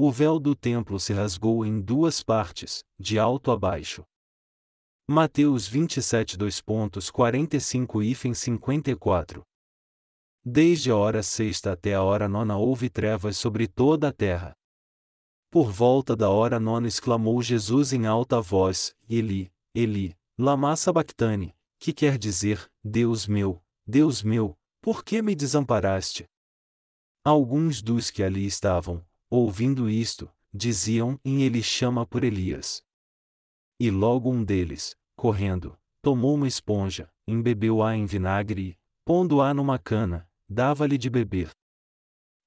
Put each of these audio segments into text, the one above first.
o véu do templo se rasgou em duas partes, de alto a baixo. Mateus 27 2.45 e 54 Desde a hora sexta até a hora nona houve trevas sobre toda a terra. Por volta da hora nona exclamou Jesus em alta voz, Eli, Eli, lama sabachthani, que quer dizer, Deus meu, Deus meu, por que me desamparaste? Alguns dos que ali estavam, ouvindo isto, diziam: em ele chama por Elias. E logo um deles, correndo, tomou uma esponja, embebeu-a em vinagre e, pondo-a numa cana, dava-lhe de beber.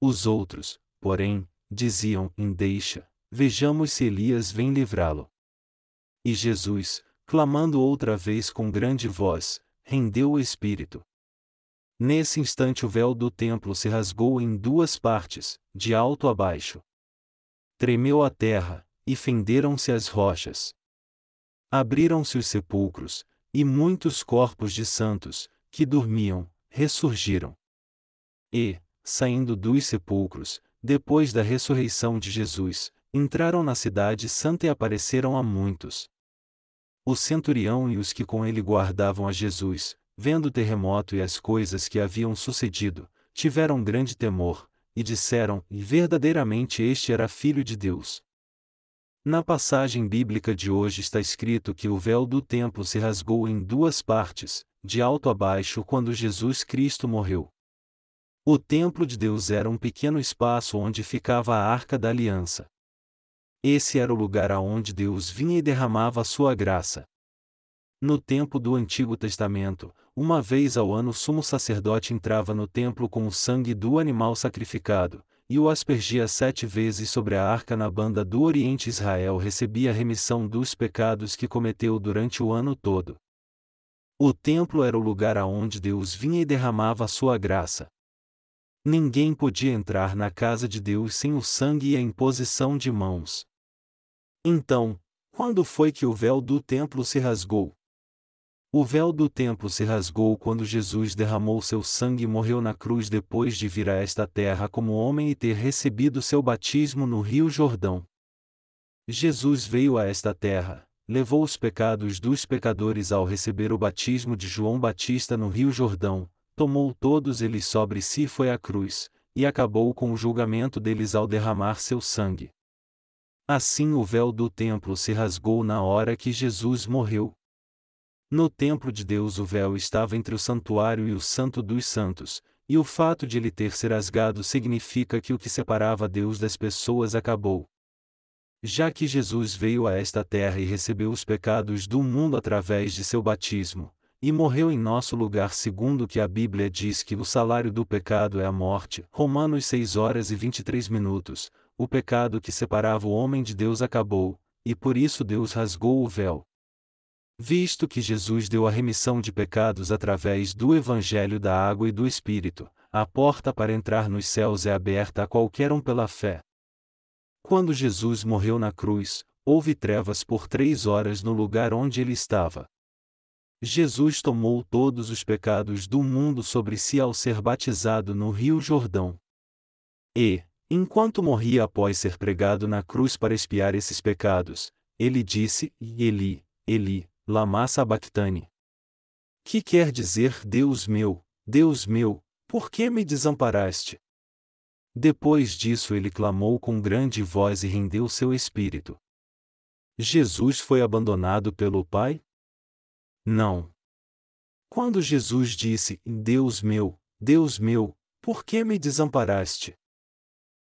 Os outros, porém, diziam: em deixa, vejamos se Elias vem livrá-lo. E Jesus, clamando outra vez com grande voz, rendeu o espírito. Nesse instante o véu do templo se rasgou em duas partes, de alto a baixo. Tremeu a terra, e fenderam-se as rochas. Abriram-se os sepulcros, e muitos corpos de santos, que dormiam, ressurgiram. E, saindo dos sepulcros, depois da ressurreição de Jesus, entraram na cidade santa e apareceram a muitos. O centurião e os que com ele guardavam a Jesus, vendo o terremoto e as coisas que haviam sucedido, tiveram grande temor, e disseram: E verdadeiramente este era filho de Deus. Na passagem bíblica de hoje está escrito que o véu do templo se rasgou em duas partes, de alto a baixo, quando Jesus Cristo morreu. O templo de Deus era um pequeno espaço onde ficava a arca da aliança. Esse era o lugar aonde Deus vinha e derramava a sua graça. No tempo do Antigo Testamento, uma vez ao ano o sumo sacerdote entrava no templo com o sangue do animal sacrificado, e o aspergia sete vezes sobre a arca na banda do Oriente Israel recebia remissão dos pecados que cometeu durante o ano todo. O templo era o lugar aonde Deus vinha e derramava a sua graça. Ninguém podia entrar na casa de Deus sem o sangue e a imposição de mãos. Então, quando foi que o véu do templo se rasgou? O véu do templo se rasgou quando Jesus derramou seu sangue e morreu na cruz depois de vir a esta terra como homem e ter recebido seu batismo no Rio Jordão. Jesus veio a esta terra, levou os pecados dos pecadores ao receber o batismo de João Batista no Rio Jordão, tomou todos eles sobre si foi à cruz, e acabou com o julgamento deles ao derramar seu sangue. Assim o véu do templo se rasgou na hora que Jesus morreu. No templo de Deus o véu estava entre o santuário e o santo dos santos, e o fato de ele ter se rasgado significa que o que separava Deus das pessoas acabou. Já que Jesus veio a esta terra e recebeu os pecados do mundo através de seu batismo, e morreu em nosso lugar segundo que a Bíblia diz que o salário do pecado é a morte. Romanos 6 horas e 23 minutos. O pecado que separava o homem de Deus acabou, e por isso Deus rasgou o véu. Visto que Jesus deu a remissão de pecados através do Evangelho da Água e do Espírito, a porta para entrar nos céus é aberta a qualquer um pela fé. Quando Jesus morreu na cruz, houve trevas por três horas no lugar onde ele estava. Jesus tomou todos os pecados do mundo sobre si ao ser batizado no Rio Jordão. E, enquanto morria após ser pregado na cruz para expiar esses pecados, ele disse: Eli, Eli, lama sabachthani. Que quer dizer Deus meu, Deus meu, por que me desamparaste? Depois disso ele clamou com grande voz e rendeu seu espírito. Jesus foi abandonado pelo Pai? Não. Quando Jesus disse: Deus meu, Deus meu, por que me desamparaste?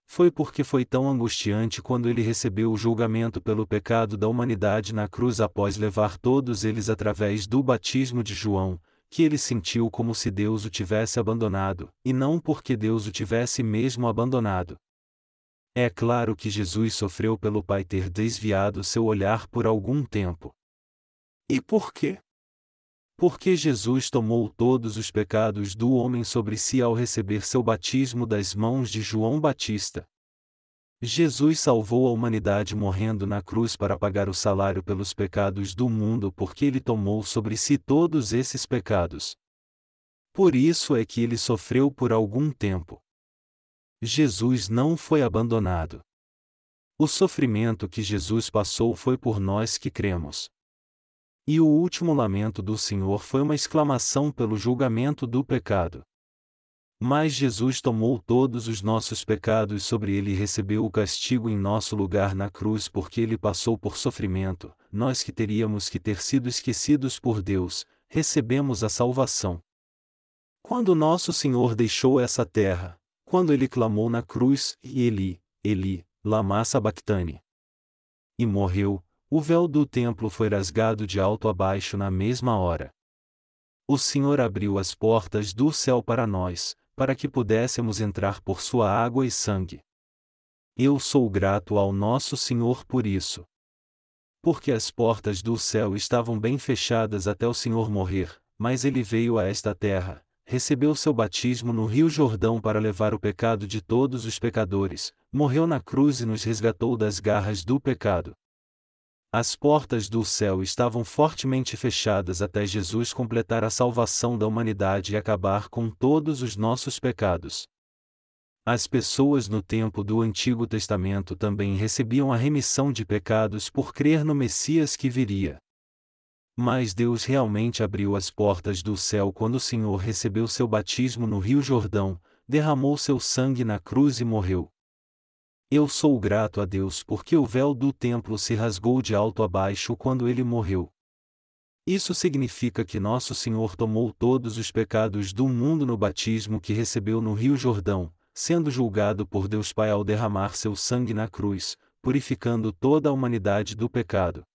Foi porque foi tão angustiante quando ele recebeu o julgamento pelo pecado da humanidade na cruz após levar todos eles através do batismo de João, que ele sentiu como se Deus o tivesse abandonado, e não porque Deus o tivesse mesmo abandonado. É claro que Jesus sofreu pelo Pai ter desviado seu olhar por algum tempo. E por quê? Porque Jesus tomou todos os pecados do homem sobre si ao receber seu batismo das mãos de João Batista. Jesus salvou a humanidade morrendo na cruz para pagar o salário pelos pecados do mundo porque ele tomou sobre si todos esses pecados. Por isso é que ele sofreu por algum tempo. Jesus não foi abandonado. O sofrimento que Jesus passou foi por nós que cremos. E o último lamento do Senhor foi uma exclamação pelo julgamento do pecado. Mas Jesus tomou todos os nossos pecados sobre ele e recebeu o castigo em nosso lugar na cruz porque ele passou por sofrimento, nós que teríamos que ter sido esquecidos por Deus, recebemos a salvação. Quando nosso Senhor deixou essa terra, quando ele clamou na cruz, Eli, Eli, lama sabachthani, e morreu, o véu do templo foi rasgado de alto a baixo na mesma hora. O Senhor abriu as portas do céu para nós, para que pudéssemos entrar por sua água e sangue. Eu sou grato ao nosso Senhor por isso. Porque as portas do céu estavam bem fechadas até o Senhor morrer, mas ele veio a esta terra, recebeu seu batismo no Rio Jordão para levar o pecado de todos os pecadores, morreu na cruz e nos resgatou das garras do pecado. As portas do céu estavam fortemente fechadas até Jesus completar a salvação da humanidade e acabar com todos os nossos pecados. As pessoas no tempo do Antigo Testamento também recebiam a remissão de pecados por crer no Messias que viria. Mas Deus realmente abriu as portas do céu quando o Senhor recebeu seu batismo no Rio Jordão, derramou seu sangue na cruz e morreu. Eu sou grato a Deus porque o véu do templo se rasgou de alto a baixo quando ele morreu. Isso significa que nosso Senhor tomou todos os pecados do mundo no batismo que recebeu no Rio Jordão, sendo julgado por Deus Pai ao derramar seu sangue na cruz, purificando toda a humanidade do pecado.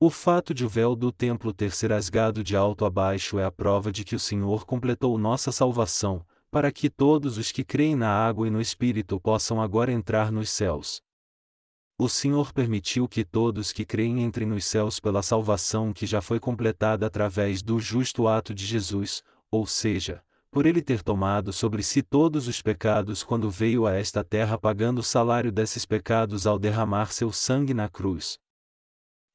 O fato de o véu do templo ter se rasgado de alto a baixo é a prova de que o Senhor completou nossa salvação, para que todos os que creem na água e no Espírito possam agora entrar nos céus. O Senhor permitiu que todos que creem entrem nos céus pela salvação que já foi completada através do justo ato de Jesus, ou seja, por ele ter tomado sobre si todos os pecados quando veio a esta terra pagando o salário desses pecados ao derramar seu sangue na cruz.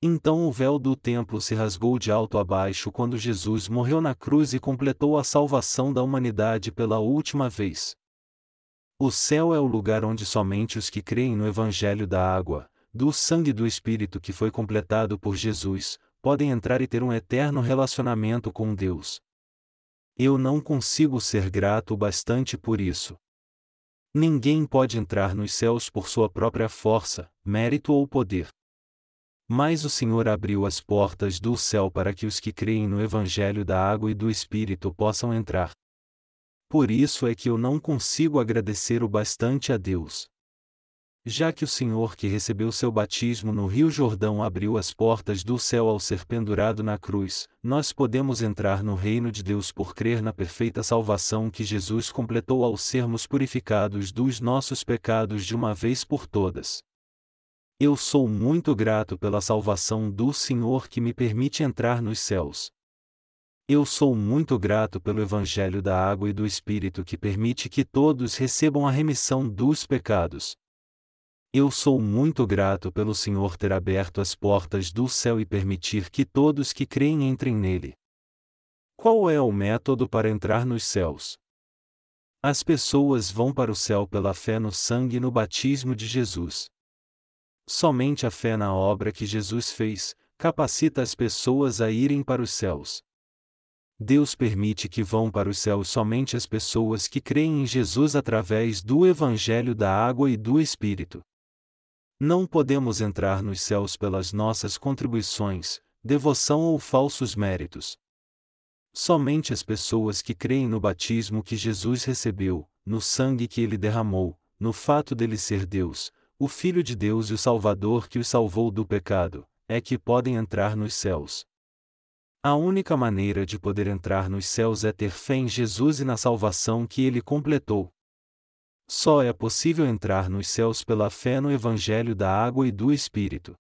Então o véu do templo se rasgou de alto a baixo quando Jesus morreu na cruz e completou a salvação da humanidade pela última vez. O céu é o lugar onde somente os que creem no Evangelho da água, do sangue e do Espírito que foi completado por Jesus, podem entrar e ter um eterno relacionamento com Deus. Eu não consigo ser grato bastante por isso. Ninguém pode entrar nos céus por sua própria força, mérito ou poder. Mas o Senhor abriu as portas do céu para que os que creem no Evangelho da água e do Espírito possam entrar. Por isso é que eu não consigo agradecer o bastante a Deus. Já que o Senhor que recebeu seu batismo no Rio Jordão abriu as portas do céu ao ser pendurado na cruz, nós podemos entrar no reino de Deus por crer na perfeita salvação que Jesus completou ao sermos purificados dos nossos pecados de uma vez por todas. Eu sou muito grato pela salvação do Senhor que me permite entrar nos céus. Eu sou muito grato pelo Evangelho da Água e do Espírito que permite que todos recebam a remissão dos pecados. Eu sou muito grato pelo Senhor ter aberto as portas do céu e permitir que todos que creem entrem nele. Qual é o método para entrar nos céus? As pessoas vão para o céu pela fé no sangue e no batismo de Jesus. Somente a fé na obra que Jesus fez, capacita as pessoas a irem para os céus. Deus permite que vão para os céus somente as pessoas que creem em Jesus através do Evangelho da Água e do Espírito. Não podemos entrar nos céus pelas nossas contribuições, devoção ou falsos méritos. Somente as pessoas que creem no batismo que Jesus recebeu, no sangue que ele derramou, no fato dele ser Deus, o Filho de Deus e o Salvador que os salvou do pecado, é que podem entrar nos céus. A única maneira de poder entrar nos céus é ter fé em Jesus e na salvação que ele completou. Só é possível entrar nos céus pela fé no Evangelho da Água e do Espírito.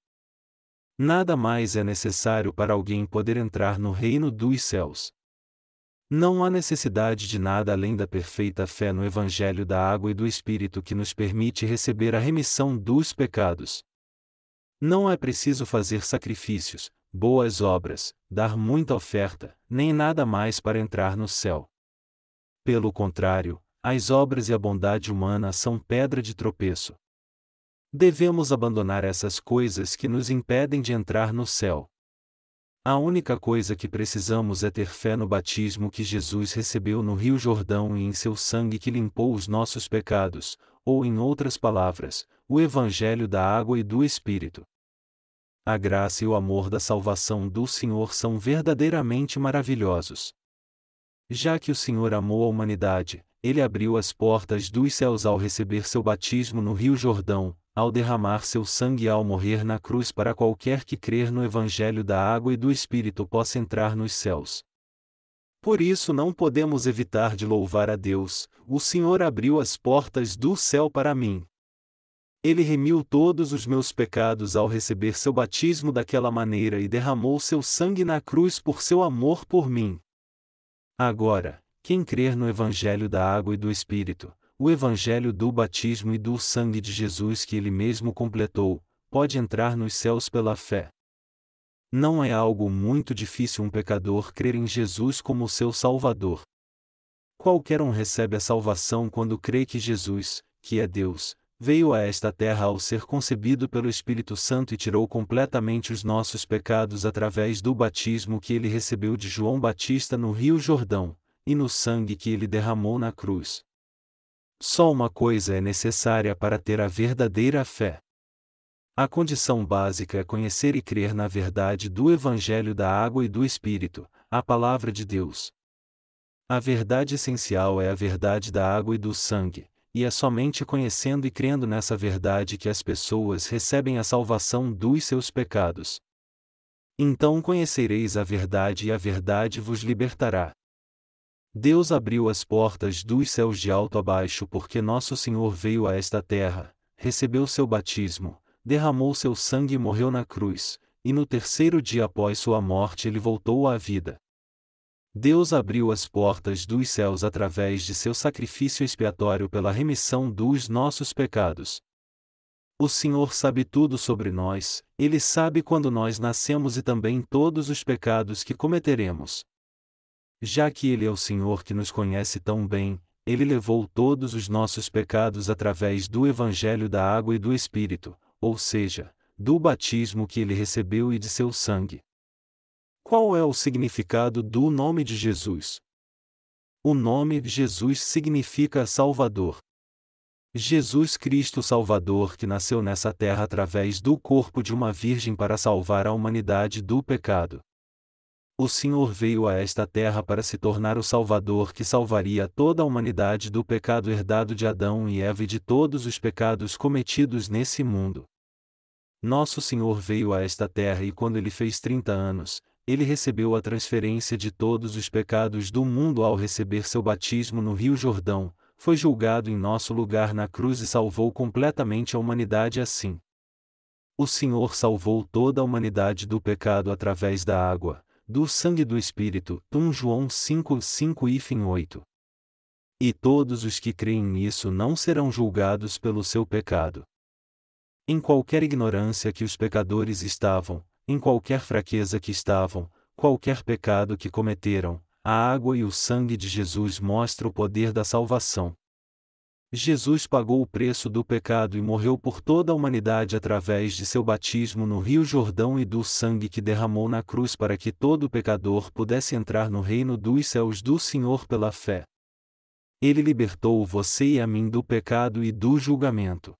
Nada mais é necessário para alguém poder entrar no reino dos céus. Não há necessidade de nada além da perfeita fé no Evangelho da Água e do Espírito que nos permite receber a remissão dos pecados. Não é preciso fazer sacrifícios, boas obras, dar muita oferta, nem nada mais para entrar no céu. Pelo contrário, as obras e a bondade humana são pedra de tropeço. Devemos abandonar essas coisas que nos impedem de entrar no céu. A única coisa que precisamos é ter fé no batismo que Jesus recebeu no Rio Jordão e em seu sangue que limpou os nossos pecados, ou em outras palavras, o Evangelho da água e do Espírito. A graça e o amor da salvação do Senhor são verdadeiramente maravilhosos. Já que o Senhor amou a humanidade, ele abriu as portas dos céus ao receber seu batismo no Rio Jordão, ao derramar seu sangue e ao morrer na cruz para qualquer que crer no Evangelho da água e do Espírito possa entrar nos céus. Por isso não podemos evitar de louvar a Deus, o Senhor abriu as portas do céu para mim. Ele remiu todos os meus pecados ao receber seu batismo daquela maneira e derramou seu sangue na cruz por seu amor por mim. Agora, quem crer no Evangelho da água e do Espírito, o Evangelho do batismo e do sangue de Jesus que ele mesmo completou, pode entrar nos céus pela fé. Não é algo muito difícil um pecador crer em Jesus como seu Salvador. Qualquer um recebe a salvação quando crê que Jesus, que é Deus, veio a esta terra ao ser concebido pelo Espírito Santo e tirou completamente os nossos pecados através do batismo que ele recebeu de João Batista no Rio Jordão, e no sangue que ele derramou na cruz. Só uma coisa é necessária para ter a verdadeira fé. A condição básica é conhecer e crer na verdade do Evangelho da Água e do Espírito, a Palavra de Deus. A verdade essencial é a verdade da água e do sangue, e é somente conhecendo e crendo nessa verdade que as pessoas recebem a salvação dos seus pecados. Então conhecereis a verdade e a verdade vos libertará. Deus abriu as portas dos céus de alto a baixo porque nosso Senhor veio a esta terra, recebeu seu batismo, derramou seu sangue e morreu na cruz, e no terceiro dia após sua morte ele voltou à vida. Deus abriu as portas dos céus através de seu sacrifício expiatório pela remissão dos nossos pecados. O Senhor sabe tudo sobre nós, Ele sabe quando nós nascemos e também todos os pecados que cometeremos. Já que Ele é o Senhor que nos conhece tão bem, Ele levou todos os nossos pecados através do Evangelho da Água e do Espírito, ou seja, do batismo que Ele recebeu e de seu sangue. Qual é o significado do nome de Jesus? O nome de Jesus significa Salvador. Jesus Cristo Salvador que nasceu nessa terra através do corpo de uma virgem para salvar a humanidade do pecado. O Senhor veio a esta terra para se tornar o Salvador que salvaria toda a humanidade do pecado herdado de Adão e Eva e de todos os pecados cometidos nesse mundo. Nosso Senhor veio a esta terra e quando ele fez 30 anos, ele recebeu a transferência de todos os pecados do mundo ao receber seu batismo no Rio Jordão, foi julgado em nosso lugar na cruz e salvou completamente a humanidade assim. O Senhor salvou toda a humanidade do pecado através da água, do sangue do Espírito, 1 João 5, 5 e 8. E todos os que creem nisso não serão julgados pelo seu pecado. Em qualquer ignorância que os pecadores estavam, em qualquer fraqueza que estavam, qualquer pecado que cometeram, a água e o sangue de Jesus mostram o poder da salvação. Jesus pagou o preço do pecado e morreu por toda a humanidade através de seu batismo no Rio Jordão e do sangue que derramou na cruz para que todo pecador pudesse entrar no reino dos céus do Senhor pela fé. Ele libertou você e a mim do pecado e do julgamento.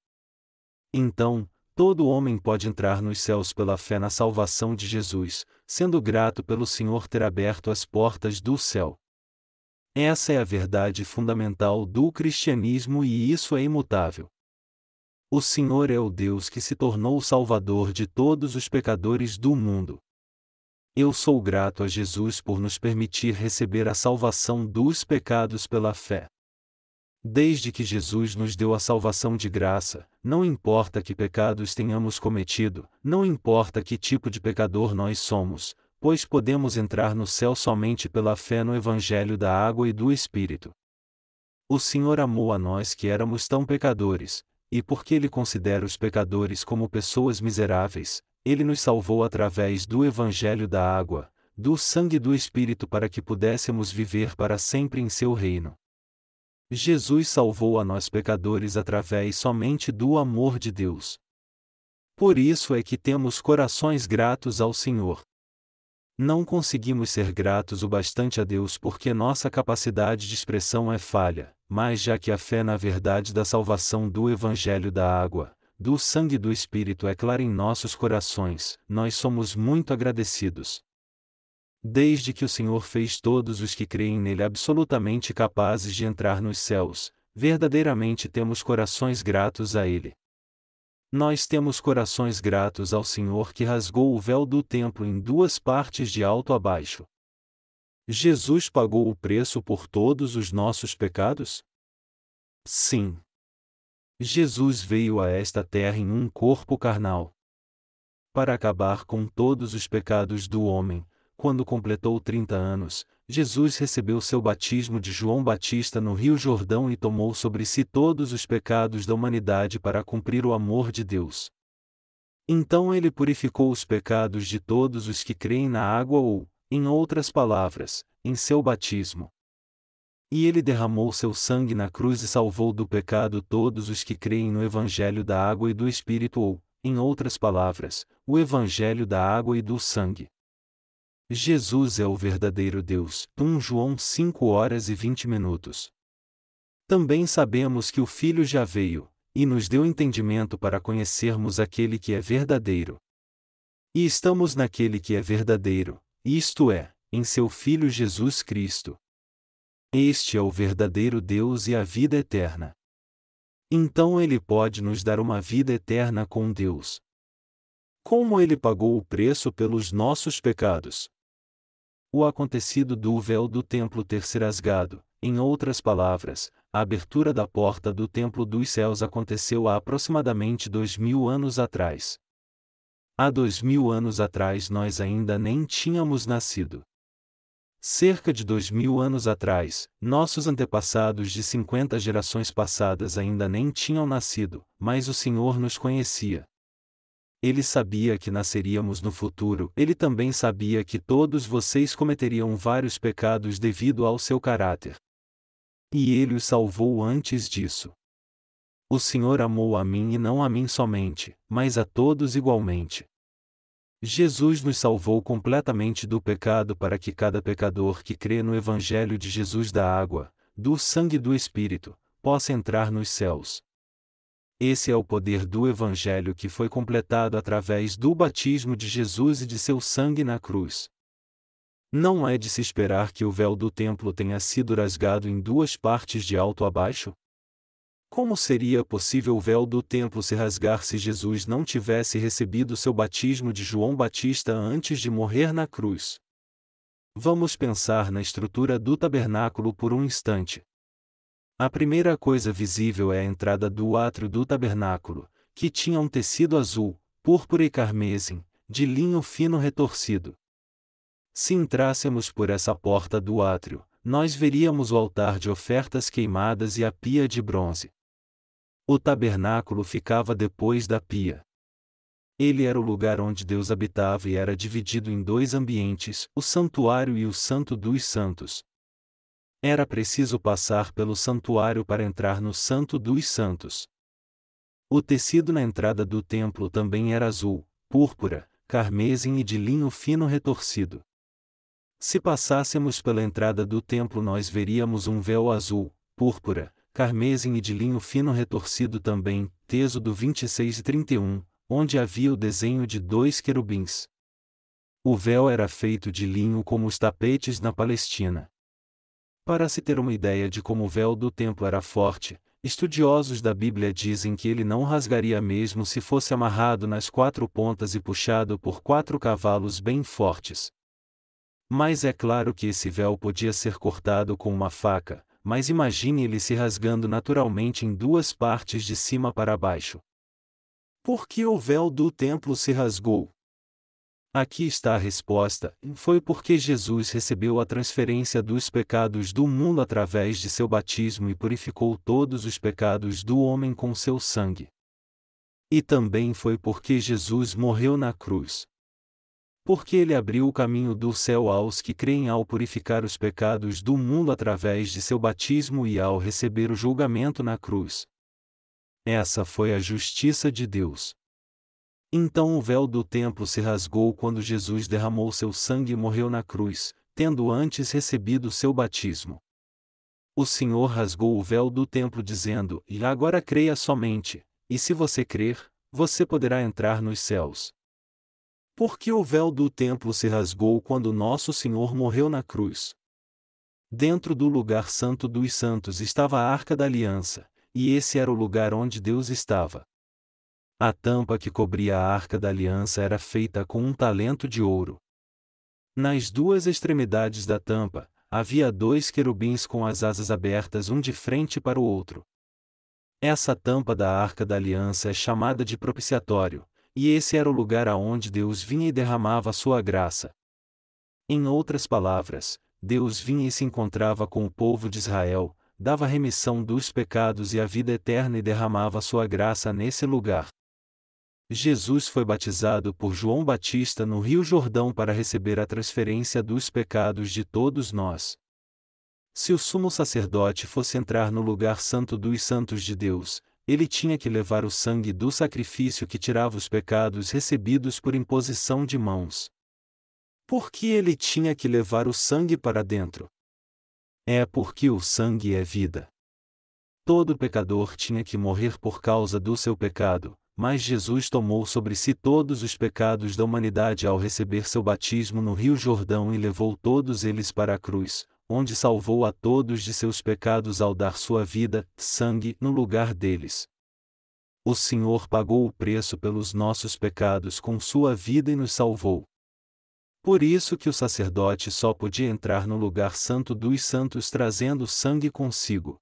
Então, todo homem pode entrar nos céus pela fé na salvação de Jesus, sendo grato pelo Senhor ter aberto as portas do céu. Essa é a verdade fundamental do cristianismo e isso é imutável. O Senhor é o Deus que se tornou o Salvador de todos os pecadores do mundo. Eu sou grato a Jesus por nos permitir receber a salvação dos pecados pela fé. Desde que Jesus nos deu a salvação de graça, não importa que pecados tenhamos cometido, não importa que tipo de pecador nós somos, pois podemos entrar no céu somente pela fé no Evangelho da água e do Espírito. O Senhor amou a nós que éramos tão pecadores, e porque Ele considera os pecadores como pessoas miseráveis, Ele nos salvou através do Evangelho da água, do sangue e do Espírito para que pudéssemos viver para sempre em Seu reino. Jesus salvou a nós pecadores através somente do amor de Deus. Por isso é que temos corações gratos ao Senhor. Não conseguimos ser gratos o bastante a Deus porque nossa capacidade de expressão é falha, mas já que a fé na verdade da salvação do Evangelho da água, do sangue do Espírito é clara em nossos corações, nós somos muito agradecidos. Desde que o Senhor fez todos os que creem nele absolutamente capazes de entrar nos céus, verdadeiramente temos corações gratos a Ele. Nós temos corações gratos ao Senhor que rasgou o véu do templo em duas partes de alto a baixo. Jesus pagou o preço por todos os nossos pecados? Sim. Jesus veio a esta terra em um corpo carnal. Para acabar com todos os pecados do homem, quando completou 30 anos, Jesus recebeu seu batismo de João Batista no Rio Jordão e tomou sobre si todos os pecados da humanidade para cumprir o amor de Deus. Então ele purificou os pecados de todos os que creem na água ou, em outras palavras, em seu batismo. E ele derramou seu sangue na cruz e salvou do pecado todos os que creem no Evangelho da água e do Espírito ou, em outras palavras, o Evangelho da água e do sangue. Jesus é o verdadeiro Deus. 1 João 5 horas e 20 minutos. Também sabemos que o Filho já veio, e nos deu entendimento para conhecermos aquele que é verdadeiro. E estamos naquele que é verdadeiro, isto é, em seu Filho Jesus Cristo. Este é o verdadeiro Deus e a vida eterna. Então ele pode nos dar uma vida eterna com Deus. Como ele pagou o preço pelos nossos pecados? O acontecido do véu do templo ter se rasgado, em outras palavras, a abertura da porta do templo dos céus aconteceu há aproximadamente dois mil anos atrás. Há dois mil anos atrás nós ainda nem tínhamos nascido. Cerca de dois mil anos atrás, nossos antepassados de cinquenta gerações passadas ainda nem tinham nascido, mas o Senhor nos conhecia. Ele sabia que nasceríamos no futuro, ele também sabia que todos vocês cometeriam vários pecados devido ao seu caráter. E ele os salvou antes disso. O Senhor amou a mim e não a mim somente, mas a todos igualmente. Jesus nos salvou completamente do pecado para que cada pecador que crê no Evangelho de Jesus da água, do sangue e do Espírito, possa entrar nos céus. Esse é o poder do Evangelho que foi completado através do batismo de Jesus e de seu sangue na cruz. Não é de se esperar que o véu do templo tenha sido rasgado em duas partes de alto a baixo? Como seria possível o véu do templo se rasgar se Jesus não tivesse recebido seu batismo de João Batista antes de morrer na cruz? Vamos pensar na estrutura do tabernáculo por um instante. A primeira coisa visível é a entrada do átrio do tabernáculo, que tinha um tecido azul, púrpura e carmesim, de linho fino retorcido. Se entrássemos por essa porta do átrio, nós veríamos o altar de ofertas queimadas e a pia de bronze. O tabernáculo ficava depois da pia. Ele era o lugar onde Deus habitava e era dividido em dois ambientes, o santuário e o santo dos santos, era preciso passar pelo santuário para entrar no Santo dos Santos. O tecido na entrada do templo também era azul, púrpura, carmesim e de linho fino retorcido. Se passássemos pela entrada do templo, nós veríamos um véu azul, púrpura, carmesim e de linho fino retorcido também, teso do 26 e 31, onde havia o desenho de dois querubins. O véu era feito de linho como os tapetes na Palestina. Para se ter uma ideia de como o véu do templo era forte, estudiosos da Bíblia dizem que ele não rasgaria mesmo se fosse amarrado nas quatro pontas e puxado por quatro cavalos bem fortes. Mas é claro que esse véu podia ser cortado com uma faca, mas imagine ele se rasgando naturalmente em duas partes de cima para baixo. Por que o véu do templo se rasgou? Aqui está a resposta: foi porque Jesus recebeu a transferência dos pecados do mundo através de seu batismo e purificou todos os pecados do homem com seu sangue. E também foi porque Jesus morreu na cruz. Porque ele abriu o caminho do céu aos que creem ao purificar os pecados do mundo através de seu batismo e ao receber o julgamento na cruz. Essa foi a justiça de Deus. Então o véu do templo se rasgou quando Jesus derramou seu sangue e morreu na cruz, tendo antes recebido seu batismo. O Senhor rasgou o véu do templo dizendo: E agora creia somente, e se você crer, você poderá entrar nos céus. Porque o véu do templo se rasgou quando nosso Senhor morreu na cruz. Dentro do lugar santo dos santos estava a arca da aliança, e esse era o lugar onde Deus estava. A tampa que cobria a arca da aliança era feita com um talento de ouro. Nas duas extremidades da tampa, havia dois querubins com as asas abertas um de frente para o outro. Essa tampa da arca da aliança é chamada de propiciatório, e esse era o lugar aonde Deus vinha e derramava sua graça. Em outras palavras, Deus vinha e se encontrava com o povo de Israel, dava remissão dos pecados e a vida eterna e derramava sua graça nesse lugar. Jesus foi batizado por João Batista no Rio Jordão para receber a transferência dos pecados de todos nós. Se o sumo sacerdote fosse entrar no lugar santo dos santos de Deus, ele tinha que levar o sangue do sacrifício que tirava os pecados recebidos por imposição de mãos. Por que ele tinha que levar o sangue para dentro? É porque o sangue é vida. Todo pecador tinha que morrer por causa do seu pecado, mas Jesus tomou sobre si todos os pecados da humanidade ao receber seu batismo no Rio Jordão e levou todos eles para a cruz, onde salvou a todos de seus pecados ao dar sua vida, sangue, no lugar deles. O Senhor pagou o preço pelos nossos pecados com sua vida e nos salvou. Por isso que o sacerdote só podia entrar no lugar santo dos santos trazendo sangue consigo.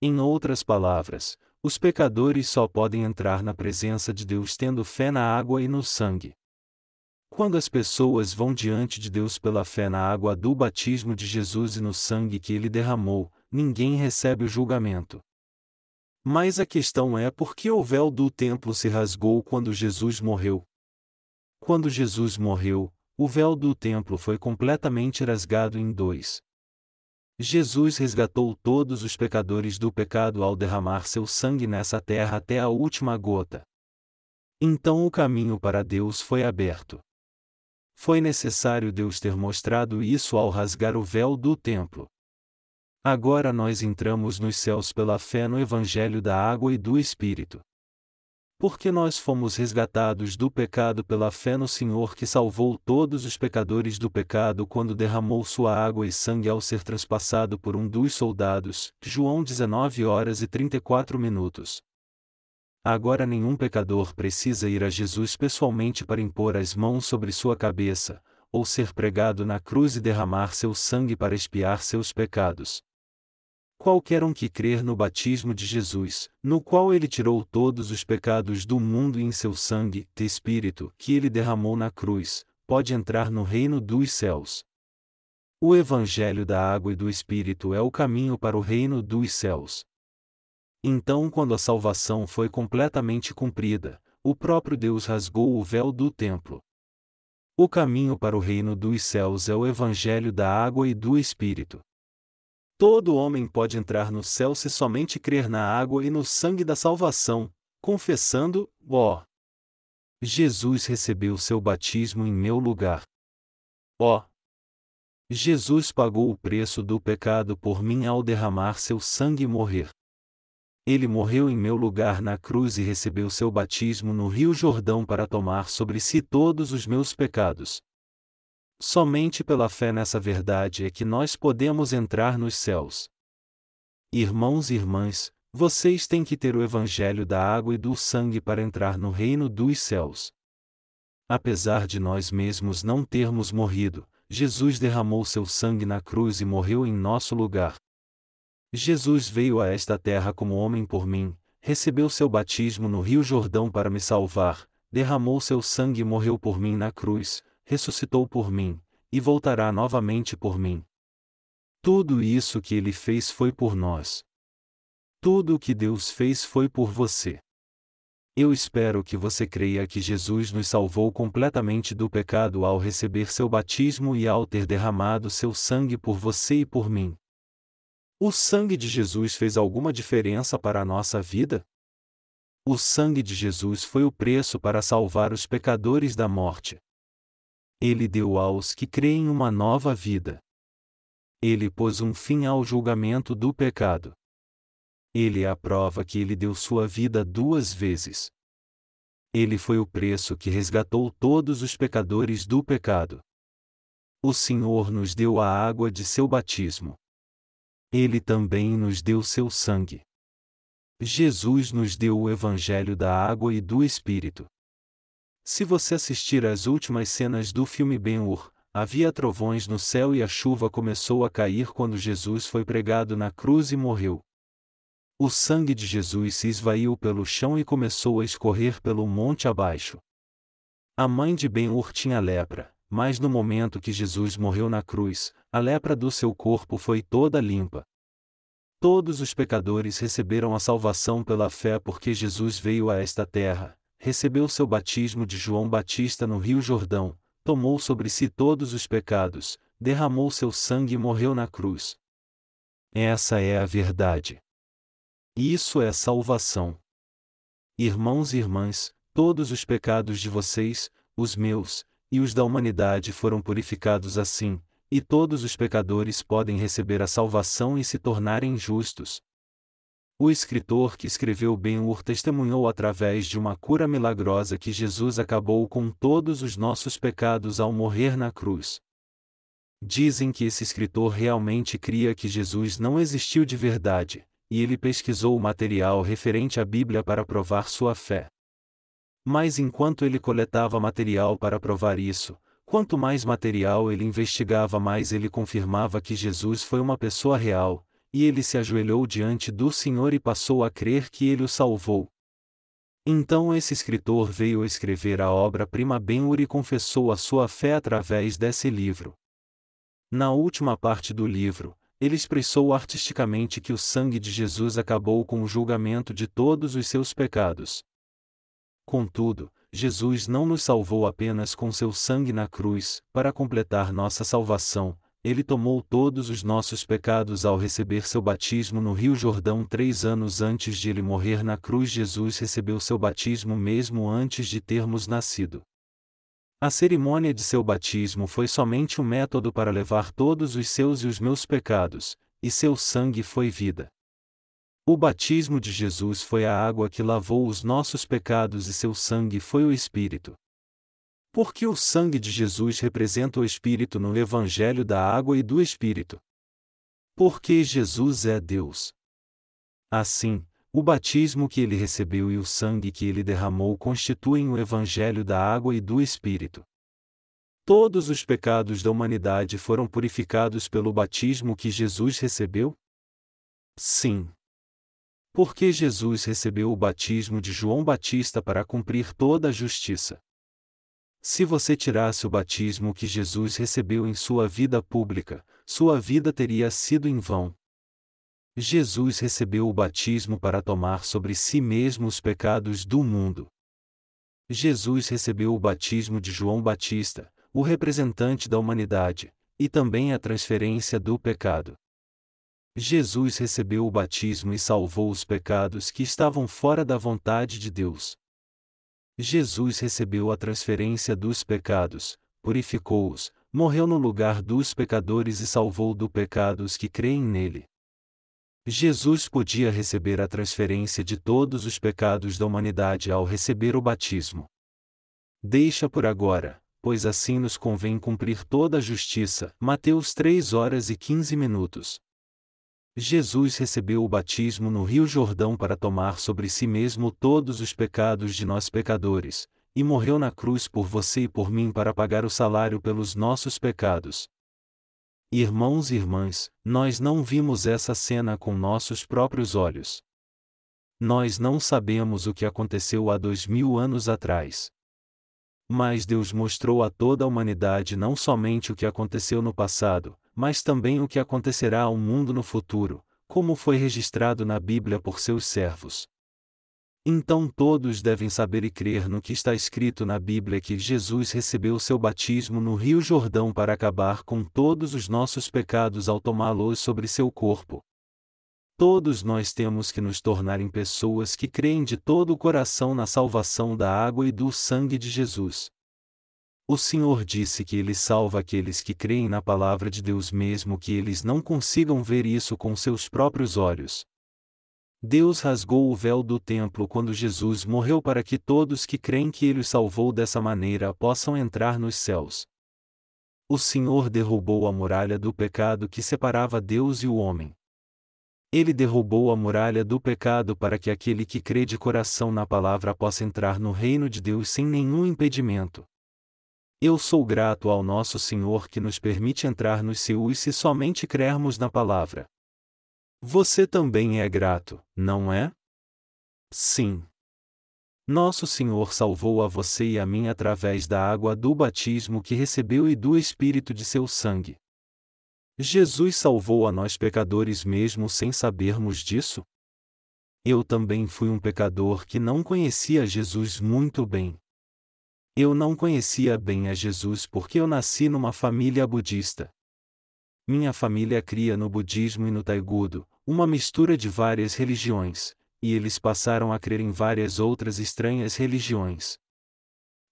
Em outras palavras, os pecadores só podem entrar na presença de Deus tendo fé na água e no sangue. Quando as pessoas vão diante de Deus pela fé na água do batismo de Jesus e no sangue que ele derramou, ninguém recebe o julgamento. Mas a questão é por que o véu do templo se rasgou quando Jesus morreu? Quando Jesus morreu, o véu do templo foi completamente rasgado em dois. Jesus resgatou todos os pecadores do pecado ao derramar seu sangue nessa terra até a última gota. Então o caminho para Deus foi aberto. Foi necessário Deus ter mostrado isso ao rasgar o véu do templo. Agora nós entramos nos céus pela fé no Evangelho da Água e do Espírito. Porque nós fomos resgatados do pecado pela fé no Senhor que salvou todos os pecadores do pecado quando derramou sua água e sangue ao ser transpassado por um dos soldados. João 19 horas e 34 minutos. Agora nenhum pecador precisa ir a Jesus pessoalmente para impor as mãos sobre sua cabeça, ou ser pregado na cruz e derramar seu sangue para expiar seus pecados. Qualquer um que crer no batismo de Jesus, no qual ele tirou todos os pecados do mundo e em seu sangue, de Espírito, que ele derramou na cruz, pode entrar no reino dos céus. O Evangelho da Água e do Espírito é o caminho para o reino dos céus. Então, quando a salvação foi completamente cumprida, o próprio Deus rasgou o véu do templo. O caminho para o reino dos céus é o Evangelho da Água e do Espírito. Todo homem pode entrar no céu se somente crer na água e no sangue da salvação, confessando: ó, Jesus recebeu seu batismo em meu lugar. Ó, Jesus pagou o preço do pecado por mim ao derramar seu sangue e morrer. Ele morreu em meu lugar na cruz e recebeu seu batismo no Rio Jordão para tomar sobre si todos os meus pecados. Somente pela fé nessa verdade é que nós podemos entrar nos céus. Irmãos e irmãs, vocês têm que ter o Evangelho da água e do sangue para entrar no reino dos céus. Apesar de nós mesmos não termos morrido, Jesus derramou seu sangue na cruz e morreu em nosso lugar. Jesus veio a esta terra como homem por mim, recebeu seu batismo no Rio Jordão para me salvar, derramou seu sangue e morreu por mim na cruz, ressuscitou por mim, e voltará novamente por mim. Tudo isso que ele fez foi por nós. Tudo o que Deus fez foi por você. Eu espero que você creia que Jesus nos salvou completamente do pecado ao receber seu batismo e ao ter derramado seu sangue por você e por mim. O sangue de Jesus fez alguma diferença para a nossa vida? O sangue de Jesus foi o preço para salvar os pecadores da morte. Ele deu aos que creem uma nova vida. Ele pôs um fim ao julgamento do pecado. Ele é a prova que ele deu sua vida duas vezes. Ele foi o preço que resgatou todos os pecadores do pecado. O Senhor nos deu a água de seu batismo. Ele também nos deu seu sangue. Jesus nos deu o Evangelho da água e do Espírito. Se você assistir às últimas cenas do filme Ben-Hur, havia trovões no céu e a chuva começou a cair quando Jesus foi pregado na cruz e morreu. O sangue de Jesus se esvaiu pelo chão e começou a escorrer pelo monte abaixo. A mãe de Ben-Hur tinha lepra, mas no momento que Jesus morreu na cruz, a lepra do seu corpo foi toda limpa. Todos os pecadores receberam a salvação pela fé porque Jesus veio a esta terra, recebeu seu batismo de João Batista no Rio Jordão, tomou sobre si todos os pecados, derramou seu sangue e morreu na cruz. Essa é a verdade. Isso é salvação. Irmãos e irmãs, todos os pecados de vocês, os meus, e os da humanidade foram purificados assim, e todos os pecadores podem receber a salvação e se tornarem justos. O escritor que escreveu Ben-Hur testemunhou através de uma cura milagrosa que Jesus acabou com todos os nossos pecados ao morrer na cruz. Dizem que esse escritor realmente cria que Jesus não existiu de verdade, e ele pesquisou o material referente à Bíblia para provar sua fé. Mas enquanto ele coletava material para provar isso, quanto mais material ele investigava, mais ele confirmava que Jesus foi uma pessoa real, e ele se ajoelhou diante do Senhor e passou a crer que ele o salvou. Então esse escritor veio escrever a obra-prima Ben-Hur e confessou a sua fé através desse livro. Na última parte do livro, ele expressou artisticamente que o sangue de Jesus acabou com o julgamento de todos os seus pecados. Contudo, Jesus não nos salvou apenas com seu sangue na cruz, para completar nossa salvação, ele tomou todos os nossos pecados ao receber seu batismo no Rio Jordão três anos antes de ele morrer na cruz. Jesus recebeu seu batismo mesmo antes de termos nascido. A cerimônia de seu batismo foi somente um método para levar todos os seus e os meus pecados, e seu sangue foi vida. O batismo de Jesus foi a água que lavou os nossos pecados e seu sangue foi o Espírito. Porque o sangue de Jesus representa o Espírito no Evangelho da água e do Espírito. Porque Jesus é Deus. Assim, o batismo que ele recebeu e o sangue que ele derramou constituem o Evangelho da água e do Espírito. Todos os pecados da humanidade foram purificados pelo batismo que Jesus recebeu? Sim. Porque Jesus recebeu o batismo de João Batista para cumprir toda a justiça. Se você tirasse o batismo que Jesus recebeu em sua vida pública, sua vida teria sido em vão. Jesus recebeu o batismo para tomar sobre si mesmo os pecados do mundo. Jesus recebeu o batismo de João Batista, o representante da humanidade, e também a transferência do pecado. Jesus recebeu o batismo e salvou os pecados que estavam fora da vontade de Deus. Jesus recebeu a transferência dos pecados, purificou-os, morreu no lugar dos pecadores e salvou do pecado os que creem nele. Jesus podia receber a transferência de todos os pecados da humanidade ao receber o batismo. Deixa por agora, pois assim nos convém cumprir toda a justiça. Mateus 3 horas e 15 minutos. Jesus recebeu o batismo no Rio Jordão para tomar sobre si mesmo todos os pecados de nós pecadores, e morreu na cruz por você e por mim para pagar o salário pelos nossos pecados. Irmãos e irmãs, nós não vimos essa cena com nossos próprios olhos. Nós não sabemos o que aconteceu há dois mil anos atrás. Mas Deus mostrou a toda a humanidade não somente o que aconteceu no passado, mas também o que acontecerá ao mundo no futuro, como foi registrado na Bíblia por seus servos. Então todos devem saber e crer no que está escrito na Bíblia que Jesus recebeu seu batismo no Rio Jordão para acabar com todos os nossos pecados ao tomá-los sobre seu corpo. Todos nós temos que nos tornar em pessoas que creem de todo o coração na salvação da água e do sangue de Jesus. O Senhor disse que Ele salva aqueles que creem na palavra de Deus mesmo que eles não consigam ver isso com seus próprios olhos. Deus rasgou o véu do templo quando Jesus morreu para que todos que creem que Ele os salvou dessa maneira possam entrar nos céus. O Senhor derrubou a muralha do pecado que separava Deus e o homem. Ele derrubou a muralha do pecado para que aquele que crê de coração na palavra possa entrar no reino de Deus sem nenhum impedimento. Eu sou grato ao nosso Senhor que nos permite entrar nos céus se somente crermos na palavra. Você também é grato, não é? Sim. Nosso Senhor salvou a você e a mim através da água do batismo que recebeu e do Espírito de seu sangue. Jesus salvou a nós pecadores mesmo sem sabermos disso? Eu também fui um pecador que não conhecia Jesus muito bem. Eu não conhecia bem a Jesus porque eu nasci numa família budista. Minha família cria no budismo e no taigudo, uma mistura de várias religiões, e eles passaram a crer em várias outras estranhas religiões.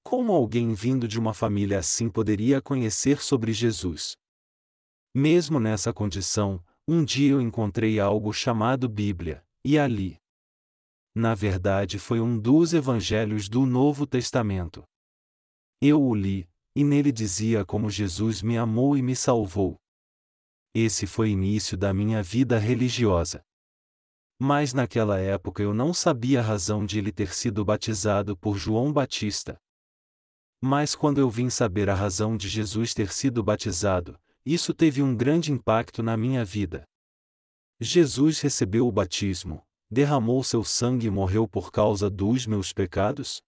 Como alguém vindo de uma família assim poderia conhecer sobre Jesus? Mesmo nessa condição, um dia eu encontrei algo chamado Bíblia, e ali. Na verdade, foi um dos evangelhos do Novo Testamento. Eu o li, e nele dizia como Jesus me amou e me salvou. Esse foi o início da minha vida religiosa. Mas naquela época eu não sabia a razão de ele ter sido batizado por João Batista. Mas quando eu vim saber a razão de Jesus ter sido batizado, isso teve um grande impacto na minha vida. Jesus recebeu o batismo, derramou seu sangue e morreu por causa dos meus pecados?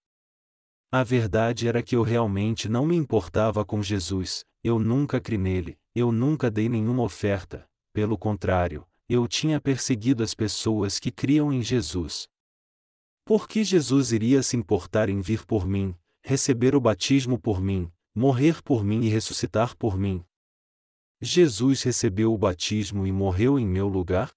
A verdade era que eu realmente não me importava com Jesus, eu nunca criei nele, eu nunca dei nenhuma oferta, pelo contrário, eu tinha perseguido as pessoas que criam em Jesus. Por que Jesus iria se importar em vir por mim, receber o batismo por mim, morrer por mim e ressuscitar por mim? Jesus recebeu o batismo e morreu em meu lugar?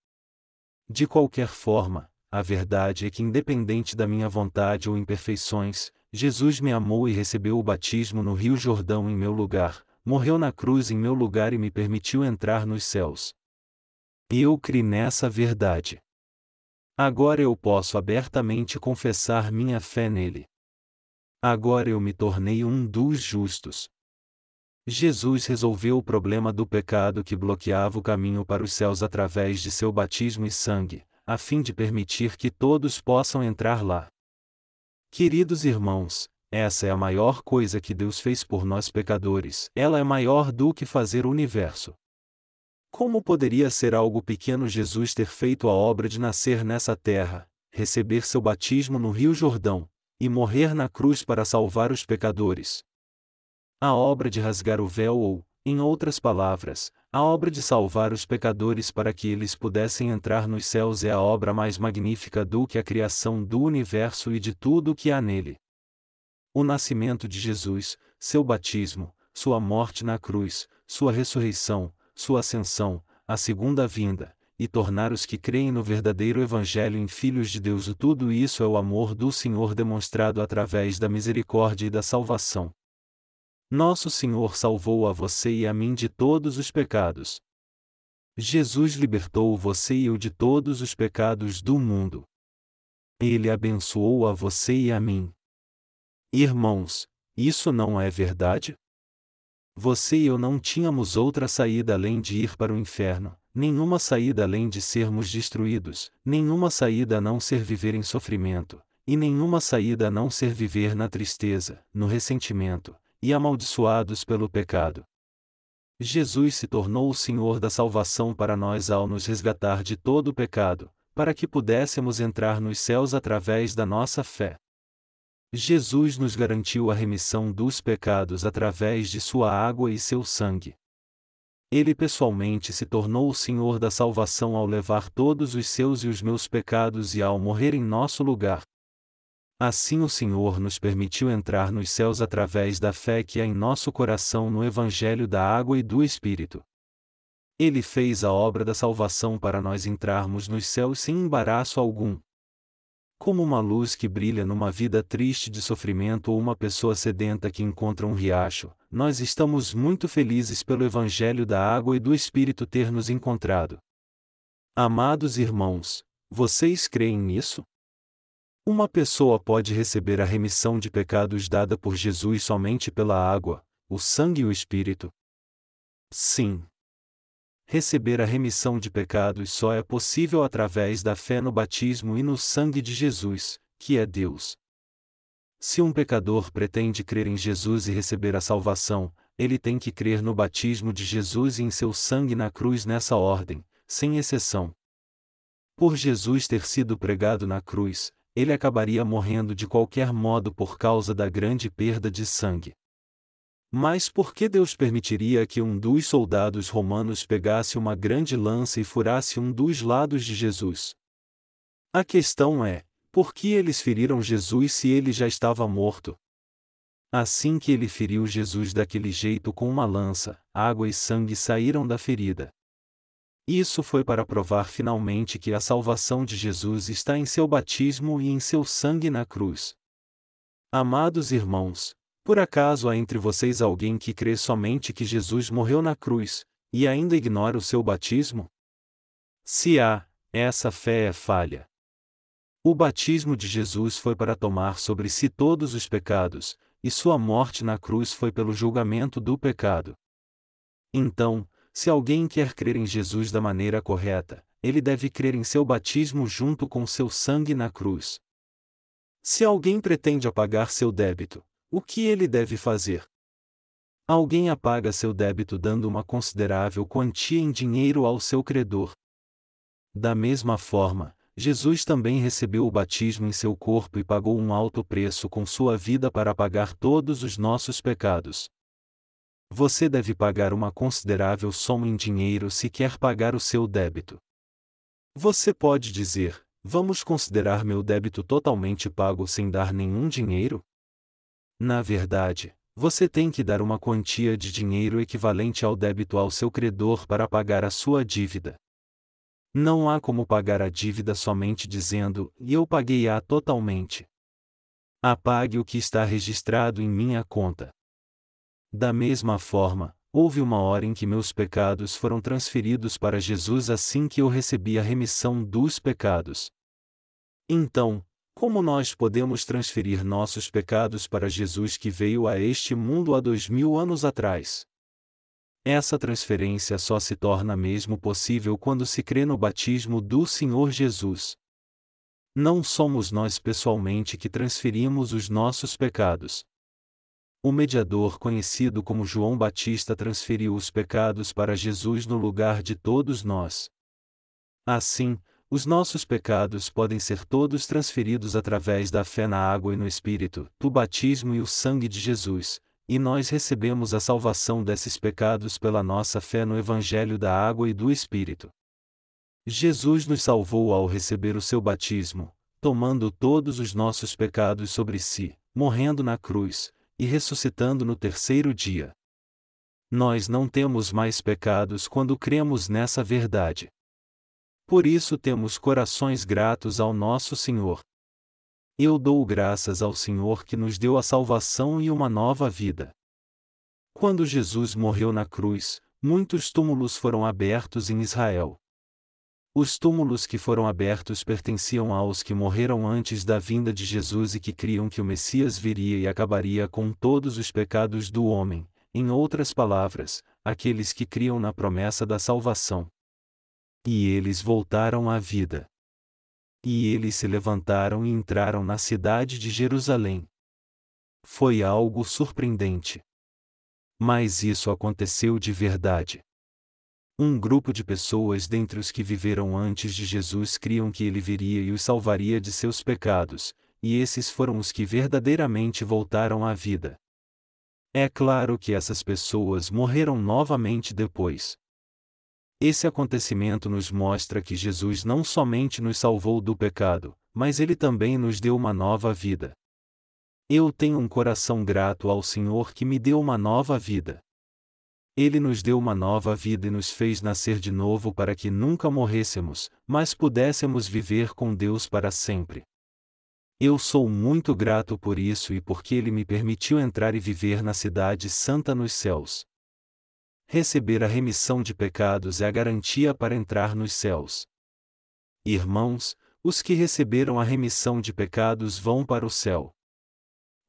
De qualquer forma, a verdade é que, independente da minha vontade ou imperfeições, Jesus me amou e recebeu o batismo no Rio Jordão em meu lugar, morreu na cruz em meu lugar e me permitiu entrar nos céus. E eu criei nessa verdade. Agora eu posso abertamente confessar minha fé nele. Agora eu me tornei um dos justos. Jesus resolveu o problema do pecado que bloqueava o caminho para os céus através de seu batismo e sangue, a fim de permitir que todos possam entrar lá. Queridos irmãos, essa é a maior coisa que Deus fez por nós pecadores, ela é maior do que fazer o universo. Como poderia ser algo pequeno Jesus ter feito a obra de nascer nessa terra, receber seu batismo no Rio Jordão, e morrer na cruz para salvar os pecadores? A obra de rasgar o véu ou, em outras palavras, a obra de salvar os pecadores para que eles pudessem entrar nos céus é a obra mais magnífica do que a criação do universo e de tudo o que há nele o nascimento de Jesus, seu batismo, sua morte na cruz, sua ressurreição, sua ascensão, a segunda vinda, e tornar os que creem no verdadeiro Evangelho em filhos de Deus. Tudo isso é o amor do Senhor demonstrado através da misericórdia e da salvação. Nosso Senhor salvou a você e a mim de todos os pecados. Jesus libertou você e eu de todos os pecados do mundo. Ele abençoou a você e a mim. Irmãos, isso não é verdade? Você e eu não tínhamos outra saída além de ir para o inferno, nenhuma saída além de sermos destruídos, nenhuma saída a não ser viver em sofrimento, e nenhuma saída a não ser viver na tristeza, no ressentimento, e amaldiçoados pelo pecado. Jesus se tornou o Senhor da salvação para nós ao nos resgatar de todo o pecado, para que pudéssemos entrar nos céus através da nossa fé. Jesus nos garantiu a remissão dos pecados através de sua água e seu sangue. Ele pessoalmente se tornou o Senhor da salvação ao levar todos os seus e os meus pecados e ao morrer em nosso lugar. Assim o Senhor nos permitiu entrar nos céus através da fé que há em nosso coração no Evangelho da Água e do Espírito. Ele fez a obra da salvação para nós entrarmos nos céus sem embaraço algum. Como uma luz que brilha numa vida triste de sofrimento ou uma pessoa sedenta que encontra um riacho, nós estamos muito felizes pelo Evangelho da Água e do Espírito ter nos encontrado. Amados irmãos, vocês creem nisso? Uma pessoa pode receber a remissão de pecados dada por Jesus somente pela água, o sangue e o Espírito? Sim. Receber a remissão de pecados só é possível através da fé no batismo e no sangue de Jesus, que é Deus. Se um pecador pretende crer em Jesus e receber a salvação, ele tem que crer no batismo de Jesus e em seu sangue na cruz nessa ordem, sem exceção. Por Jesus ter sido pregado na cruz, ele acabaria morrendo de qualquer modo por causa da grande perda de sangue. Mas por que Deus permitiria que um dos soldados romanos pegasse uma grande lança e furasse um dos lados de Jesus? A questão é: por que eles feriram Jesus se ele já estava morto? Assim que ele feriu Jesus daquele jeito com uma lança, água e sangue saíram da ferida. Isso foi para provar finalmente que a salvação de Jesus está em seu batismo e em seu sangue na cruz. Amados irmãos, por acaso há entre vocês alguém que crê somente que Jesus morreu na cruz, e ainda ignora o seu batismo? Se há, essa fé é falha. O batismo de Jesus foi para tomar sobre si todos os pecados, e sua morte na cruz foi pelo julgamento do pecado. Então, se alguém quer crer em Jesus da maneira correta, ele deve crer em seu batismo junto com seu sangue na cruz. Se alguém pretende apagar seu débito, o que ele deve fazer? Alguém apaga seu débito dando uma considerável quantia em dinheiro ao seu credor. Da mesma forma, Jesus também recebeu o batismo em seu corpo e pagou um alto preço com sua vida para pagar todos os nossos pecados. Você deve pagar uma considerável soma em dinheiro se quer pagar o seu débito. Você pode dizer: Vamos considerar meu débito totalmente pago sem dar nenhum dinheiro? Na verdade, você tem que dar uma quantia de dinheiro equivalente ao débito ao seu credor para pagar a sua dívida. Não há como pagar a dívida somente dizendo, eu paguei-a totalmente. Apague o que está registrado em minha conta. Da mesma forma, houve uma hora em que meus pecados foram transferidos para Jesus assim que eu recebi a remissão dos pecados. Então, como nós podemos transferir nossos pecados para Jesus que veio a este mundo há dois mil anos atrás? Essa transferência só se torna mesmo possível quando se crê no batismo do Senhor Jesus. Não somos nós pessoalmente que transferimos os nossos pecados, o mediador conhecido como João Batista transferiu os pecados para Jesus no lugar de todos nós. Assim, os nossos pecados podem ser todos transferidos através da fé na água e no Espírito, do batismo e o sangue de Jesus, e nós recebemos a salvação desses pecados pela nossa fé no Evangelho da água e do Espírito. Jesus nos salvou ao receber o seu batismo, tomando todos os nossos pecados sobre si, morrendo na cruz, e ressuscitando no terceiro dia. Nós não temos mais pecados quando cremos nessa verdade. Por isso temos corações gratos ao nosso Senhor. Eu dou graças ao Senhor que nos deu a salvação e uma nova vida. Quando Jesus morreu na cruz, muitos túmulos foram abertos em Israel. Os túmulos que foram abertos pertenciam aos que morreram antes da vinda de Jesus e que criam que o Messias viria e acabaria com todos os pecados do homem, em outras palavras, aqueles que criam na promessa da salvação. E eles voltaram à vida. E eles se levantaram e entraram na cidade de Jerusalém. Foi algo surpreendente. Mas isso aconteceu de verdade. Um grupo de pessoas dentre os que viveram antes de Jesus criam que ele viria e os salvaria de seus pecados, e esses foram os que verdadeiramente voltaram à vida. É claro que essas pessoas morreram novamente depois. Esse acontecimento nos mostra que Jesus não somente nos salvou do pecado, mas Ele também nos deu uma nova vida. Eu tenho um coração grato ao Senhor que me deu uma nova vida. Ele nos deu uma nova vida e nos fez nascer de novo para que nunca morrêssemos, mas pudéssemos viver com Deus para sempre. Eu sou muito grato por isso e porque Ele me permitiu entrar e viver na Cidade Santa nos céus. Receber a remissão de pecados é a garantia para entrar nos céus. Irmãos, os que receberam a remissão de pecados vão para o céu.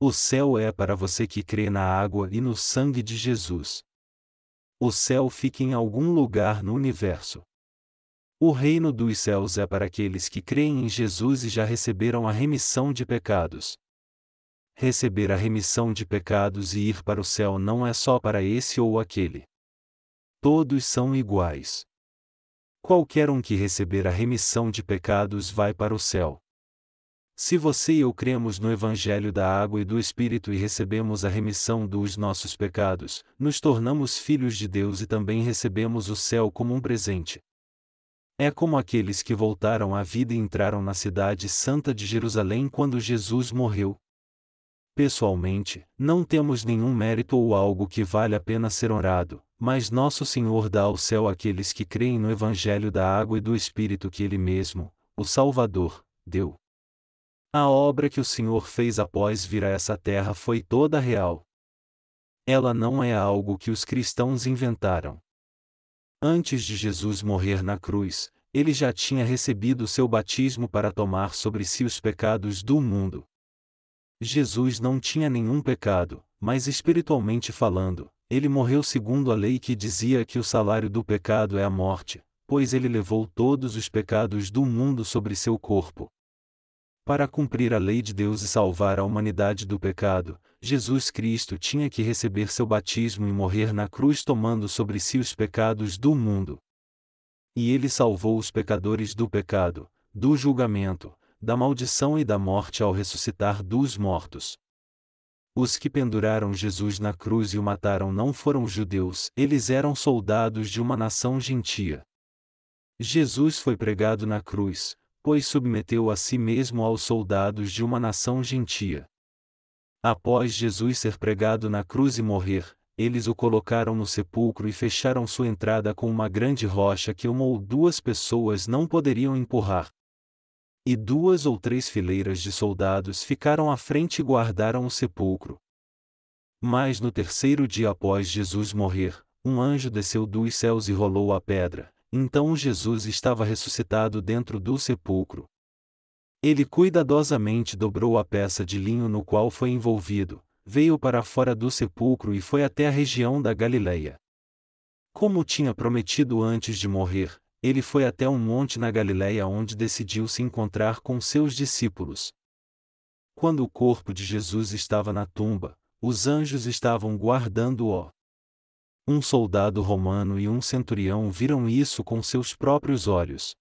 O céu é para você que crê na água e no sangue de Jesus. O céu fica em algum lugar no universo. O reino dos céus é para aqueles que creem em Jesus e já receberam a remissão de pecados. Receber a remissão de pecados e ir para o céu não é só para esse ou aquele. Todos são iguais. Qualquer um que receber a remissão de pecados vai para o céu. Se você e eu cremos no Evangelho da Água e do Espírito e recebemos a remissão dos nossos pecados, nos tornamos filhos de Deus e também recebemos o céu como um presente. É como aqueles que voltaram à vida e entraram na cidade santa de Jerusalém quando Jesus morreu. Pessoalmente, não temos nenhum mérito ou algo que vale a pena ser honrado, mas nosso Senhor dá ao céu aqueles que creem no Evangelho da água e do Espírito que Ele mesmo, o Salvador, deu. A obra que o Senhor fez após vir a essa terra foi toda real. Ela não é algo que os cristãos inventaram. Antes de Jesus morrer na cruz, ele já tinha recebido seu batismo para tomar sobre si os pecados do mundo. Jesus não tinha nenhum pecado, mas espiritualmente falando, ele morreu segundo a lei que dizia que o salário do pecado é a morte, pois ele levou todos os pecados do mundo sobre seu corpo. Para cumprir a lei de Deus e salvar a humanidade do pecado, Jesus Cristo tinha que receber seu batismo e morrer na cruz tomando sobre si os pecados do mundo. E ele salvou os pecadores do pecado, do julgamento, da maldição e da morte ao ressuscitar dos mortos. Os que penduraram Jesus na cruz e o mataram não foram judeus, eles eram soldados de uma nação gentia. Jesus foi pregado na cruz, pois submeteu a si mesmo aos soldados de uma nação gentia. Após Jesus ser pregado na cruz e morrer, eles o colocaram no sepulcro e fecharam sua entrada com uma grande rocha que uma ou duas pessoas não poderiam empurrar. E duas ou três fileiras de soldados ficaram à frente e guardaram o sepulcro. Mas no terceiro dia após Jesus morrer, um anjo desceu dos céus e rolou a pedra, então Jesus estava ressuscitado dentro do sepulcro. Ele cuidadosamente dobrou a peça de linho no qual foi envolvido, veio para fora do sepulcro e foi até a região da Galileia. Como tinha prometido antes de morrer, ele foi até um monte na Galiléia onde decidiu se encontrar com seus discípulos. Quando o corpo de Jesus estava na tumba, os anjos estavam guardando-o. Um soldado romano e um centurião viram isso com seus próprios olhos.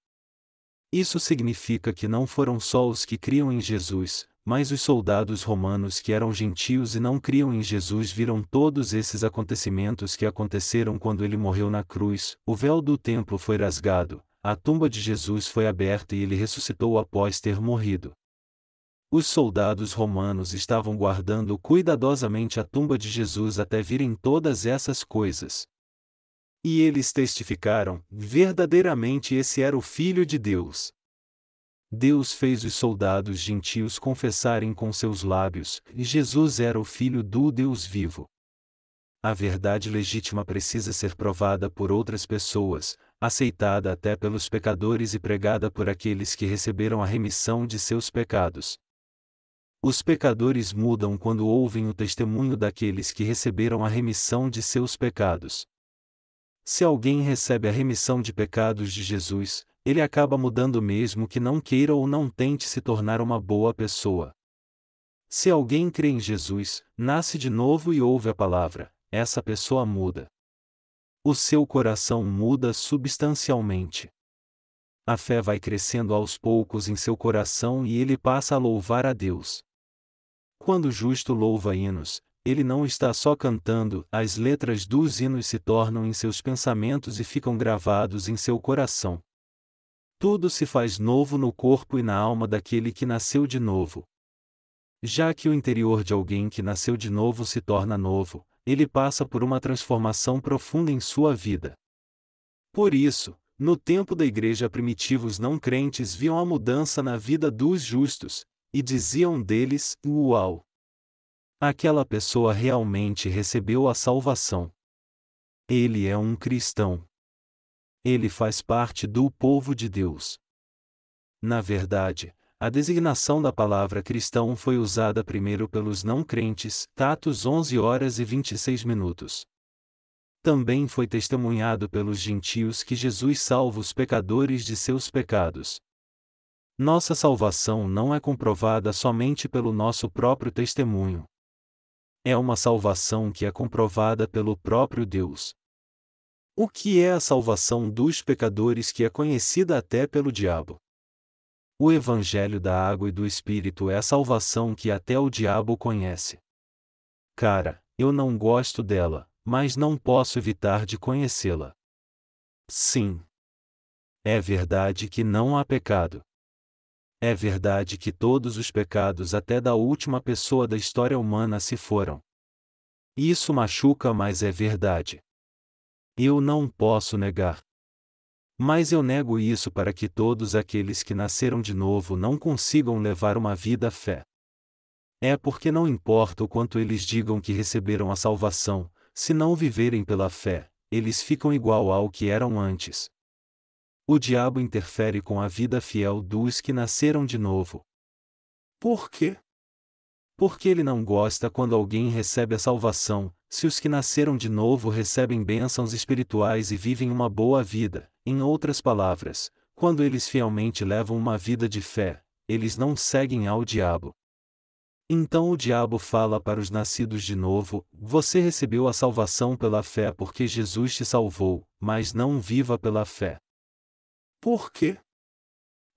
Isso significa que não foram só os que criam em Jesus, mas os soldados romanos que eram gentios e não criam em Jesus viram todos esses acontecimentos que aconteceram quando ele morreu na cruz, o véu do templo foi rasgado, a tumba de Jesus foi aberta e ele ressuscitou após ter morrido. Os soldados romanos estavam guardando cuidadosamente a tumba de Jesus até virem todas essas coisas. E eles testificaram: verdadeiramente esse era o Filho de Deus. Deus fez os soldados gentios confessarem com seus lábios, Jesus era o Filho do Deus vivo. A verdade legítima precisa ser provada por outras pessoas, aceitada até pelos pecadores e pregada por aqueles que receberam a remissão de seus pecados. Os pecadores mudam quando ouvem o testemunho daqueles que receberam a remissão de seus pecados. Se alguém recebe a remissão de pecados de Jesus, ele acaba mudando mesmo que não queira ou não tente se tornar uma boa pessoa. Se alguém crê em Jesus, nasce de novo e ouve a palavra, essa pessoa muda. O seu coração muda substancialmente. A fé vai crescendo aos poucos em seu coração e ele passa a louvar a Deus. Quando o justo louva hinos, ele não está só cantando, as letras dos hinos se tornam em seus pensamentos e ficam gravados em seu coração. Tudo se faz novo no corpo e na alma daquele que nasceu de novo. Já que o interior de alguém que nasceu de novo se torna novo, ele passa por uma transformação profunda em sua vida. Por isso, no tempo da igreja primitiva os não crentes viam a mudança na vida dos justos, e diziam deles: Uau! Aquela pessoa realmente recebeu a salvação. Ele é um cristão. Ele faz parte do povo de Deus. Na verdade, a designação da palavra cristão foi usada primeiro pelos não crentes, Tatos 11 horas e 26 minutos. Também foi testemunhado pelos gentios que Jesus salva os pecadores de seus pecados. Nossa salvação não é comprovada somente pelo nosso próprio testemunho. É uma salvação que é comprovada pelo próprio Deus. O que é a salvação dos pecadores que é conhecida até pelo diabo? O Evangelho da Água e do Espírito é a salvação que até o diabo conhece. Cara, eu não gosto dela, mas não posso evitar de conhecê-la. Sim. É verdade que não há pecado. É verdade que todos os pecados até da última pessoa da história humana se foram. Isso machuca, mas é verdade. Eu não posso negar. Mas eu nego isso para que todos aqueles que nasceram de novo não consigam levar uma vida à fé. É porque não importa o quanto eles digam que receberam a salvação, se não viverem pela fé, eles ficam igual ao que eram antes. O diabo interfere com a vida fiel dos que nasceram de novo. Por quê? Porque ele não gosta quando alguém recebe a salvação, se os que nasceram de novo recebem bênçãos espirituais e vivem uma boa vida, em outras palavras, quando eles fielmente levam uma vida de fé, eles não seguem ao diabo. Então o diabo fala para os nascidos de novo: Você recebeu a salvação pela fé porque Jesus te salvou, mas não viva pela fé. Por quê?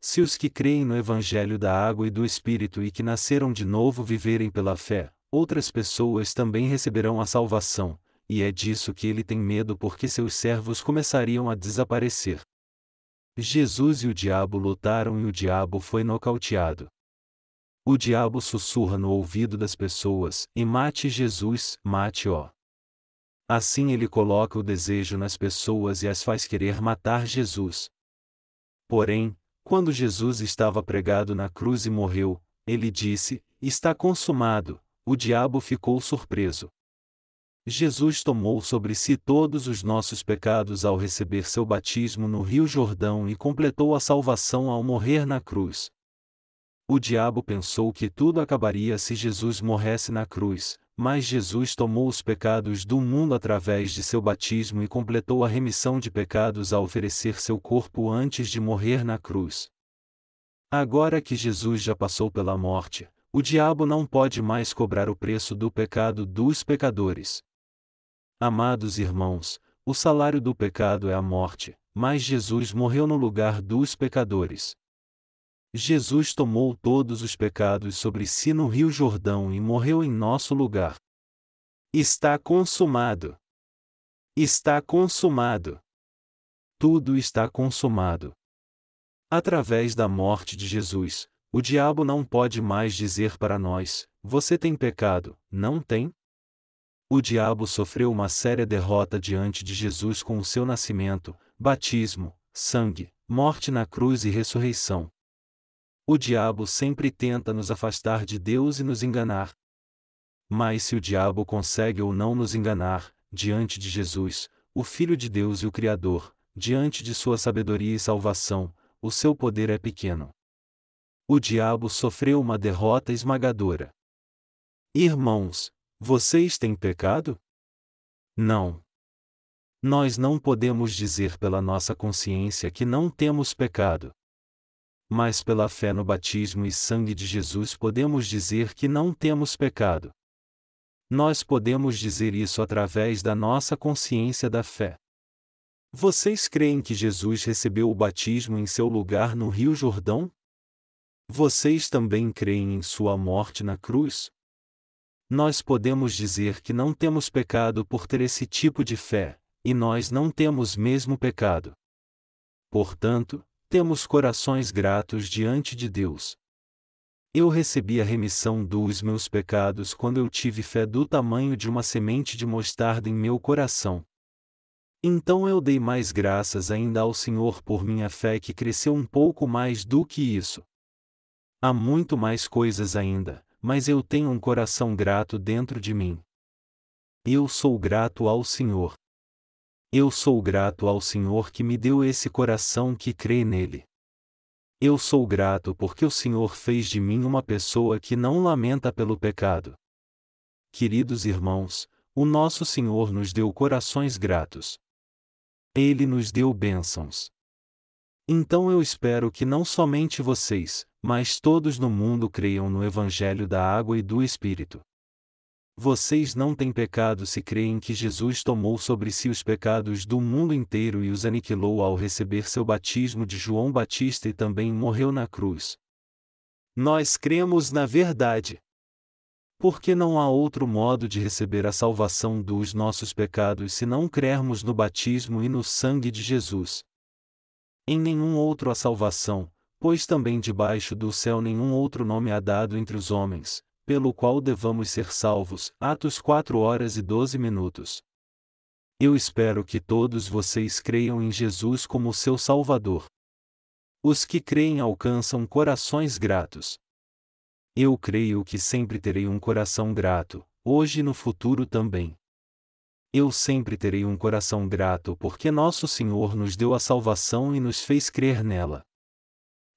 Se os que creem no Evangelho da água e do Espírito e que nasceram de novo viverem pela fé, outras pessoas também receberão a salvação, e é disso que ele tem medo porque seus servos começariam a desaparecer. Jesus e o diabo lutaram e o diabo foi nocauteado. O diabo sussurra no ouvido das pessoas: e mate Jesus, mate-o. Assim ele coloca o desejo nas pessoas e as faz querer matar Jesus. Porém, quando Jesus estava pregado na cruz e morreu, ele disse: Está consumado. O diabo ficou surpreso. Jesus tomou sobre si todos os nossos pecados ao receber seu batismo no Rio Jordão e completou a salvação ao morrer na cruz. O diabo pensou que tudo acabaria se Jesus morresse na cruz, mas Jesus tomou os pecados do mundo através de seu batismo e completou a remissão de pecados ao oferecer seu corpo antes de morrer na cruz. Agora que Jesus já passou pela morte, o diabo não pode mais cobrar o preço do pecado dos pecadores. Amados irmãos, o salário do pecado é a morte, mas Jesus morreu no lugar dos pecadores. Jesus tomou todos os pecados sobre si no Rio Jordão e morreu em nosso lugar. Está consumado. Está consumado. Tudo está consumado. Através da morte de Jesus, o diabo não pode mais dizer para nós: Você tem pecado, não tem? O diabo sofreu uma séria derrota diante de Jesus com o seu nascimento, batismo, sangue, morte na cruz e ressurreição. O diabo sempre tenta nos afastar de Deus e nos enganar. Mas se o diabo consegue ou não nos enganar, diante de Jesus, o Filho de Deus e o Criador, diante de sua sabedoria e salvação, o seu poder é pequeno. O diabo sofreu uma derrota esmagadora. Irmãos, vocês têm pecado? Não. Nós não podemos dizer pela nossa consciência que não temos pecado. Mas pela fé no batismo e sangue de Jesus podemos dizer que não temos pecado. Nós podemos dizer isso através da nossa consciência da fé. Vocês creem que Jesus recebeu o batismo em seu lugar no Rio Jordão? Vocês também creem em sua morte na cruz? nós podemos dizer que não temos pecado por ter esse tipo de fé, e nós não temos mesmo pecado. Portanto, temos corações gratos diante de Deus. Eu recebi a remissão dos meus pecados quando eu tive fé do tamanho de uma semente de mostarda em meu coração. Então eu dei mais graças ainda ao Senhor por minha fé que cresceu um pouco mais do que isso. Há muito mais coisas ainda, mas eu tenho um coração grato dentro de mim. Eu sou grato ao Senhor. Eu sou grato ao Senhor que me deu esse coração que crê nele. Eu sou grato porque o Senhor fez de mim uma pessoa que não lamenta pelo pecado. Queridos irmãos, o nosso Senhor nos deu corações gratos. Ele nos deu bênçãos. Então eu espero que não somente vocês, mas todos no mundo creiam no Evangelho da Água e do Espírito. Vocês não têm pecado se creem que Jesus tomou sobre si os pecados do mundo inteiro e os aniquilou ao receber seu batismo de João Batista e também morreu na cruz. Nós cremos na verdade. Porque não há outro modo de receber a salvação dos nossos pecados se não crermos no batismo e no sangue de Jesus. Em nenhum outro há salvação, pois também debaixo do céu nenhum outro nome há dado entre os homens, pelo qual devamos ser salvos. Atos 4 horas e 12 minutos. Eu espero que todos vocês creiam em Jesus como seu Salvador. Os que creem alcançam corações gratos. Eu creio que sempre terei um coração grato, hoje e no futuro também. Eu sempre terei um coração grato porque nosso Senhor nos deu a salvação e nos fez crer nela.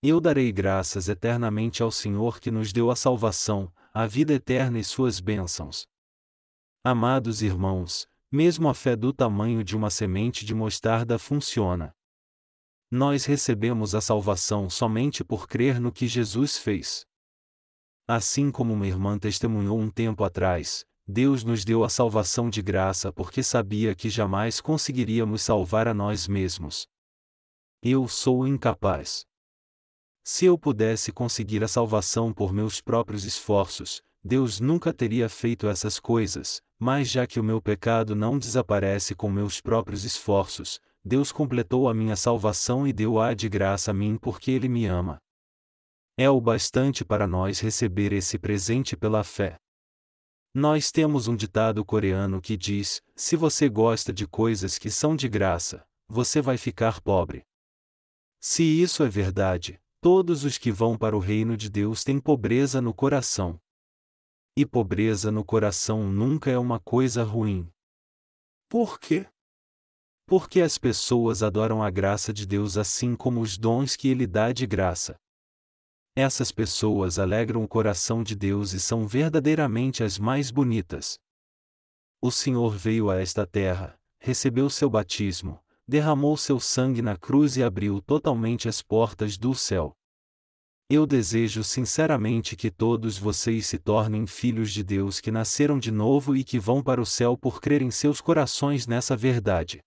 Eu darei graças eternamente ao Senhor que nos deu a salvação, a vida eterna e suas bênçãos. Amados irmãos, mesmo a fé do tamanho de uma semente de mostarda funciona. Nós recebemos a salvação somente por crer no que Jesus fez. Assim como uma irmã testemunhou um tempo atrás, Deus nos deu a salvação de graça porque sabia que jamais conseguiríamos salvar a nós mesmos. Eu sou incapaz. Se eu pudesse conseguir a salvação por meus próprios esforços, Deus nunca teria feito essas coisas, mas já que o meu pecado não desaparece com meus próprios esforços, Deus completou a minha salvação e deu-a de graça a mim porque Ele me ama é o bastante para nós receber esse presente pela fé. Nós temos um ditado coreano que diz: se você gosta de coisas que são de graça, você vai ficar pobre. Se isso é verdade, todos os que vão para o reino de Deus têm pobreza no coração. E pobreza no coração nunca é uma coisa ruim. Por quê? Porque as pessoas adoram a graça de Deus assim como os dons que Ele dá de graça. Essas pessoas alegram o coração de Deus e são verdadeiramente as mais bonitas. O Senhor veio a esta terra, recebeu seu batismo, derramou seu sangue na cruz e abriu totalmente as portas do céu. Eu desejo sinceramente que todos vocês se tornem filhos de Deus que nasceram de novo e que vão para o céu por crer em seus corações nessa verdade.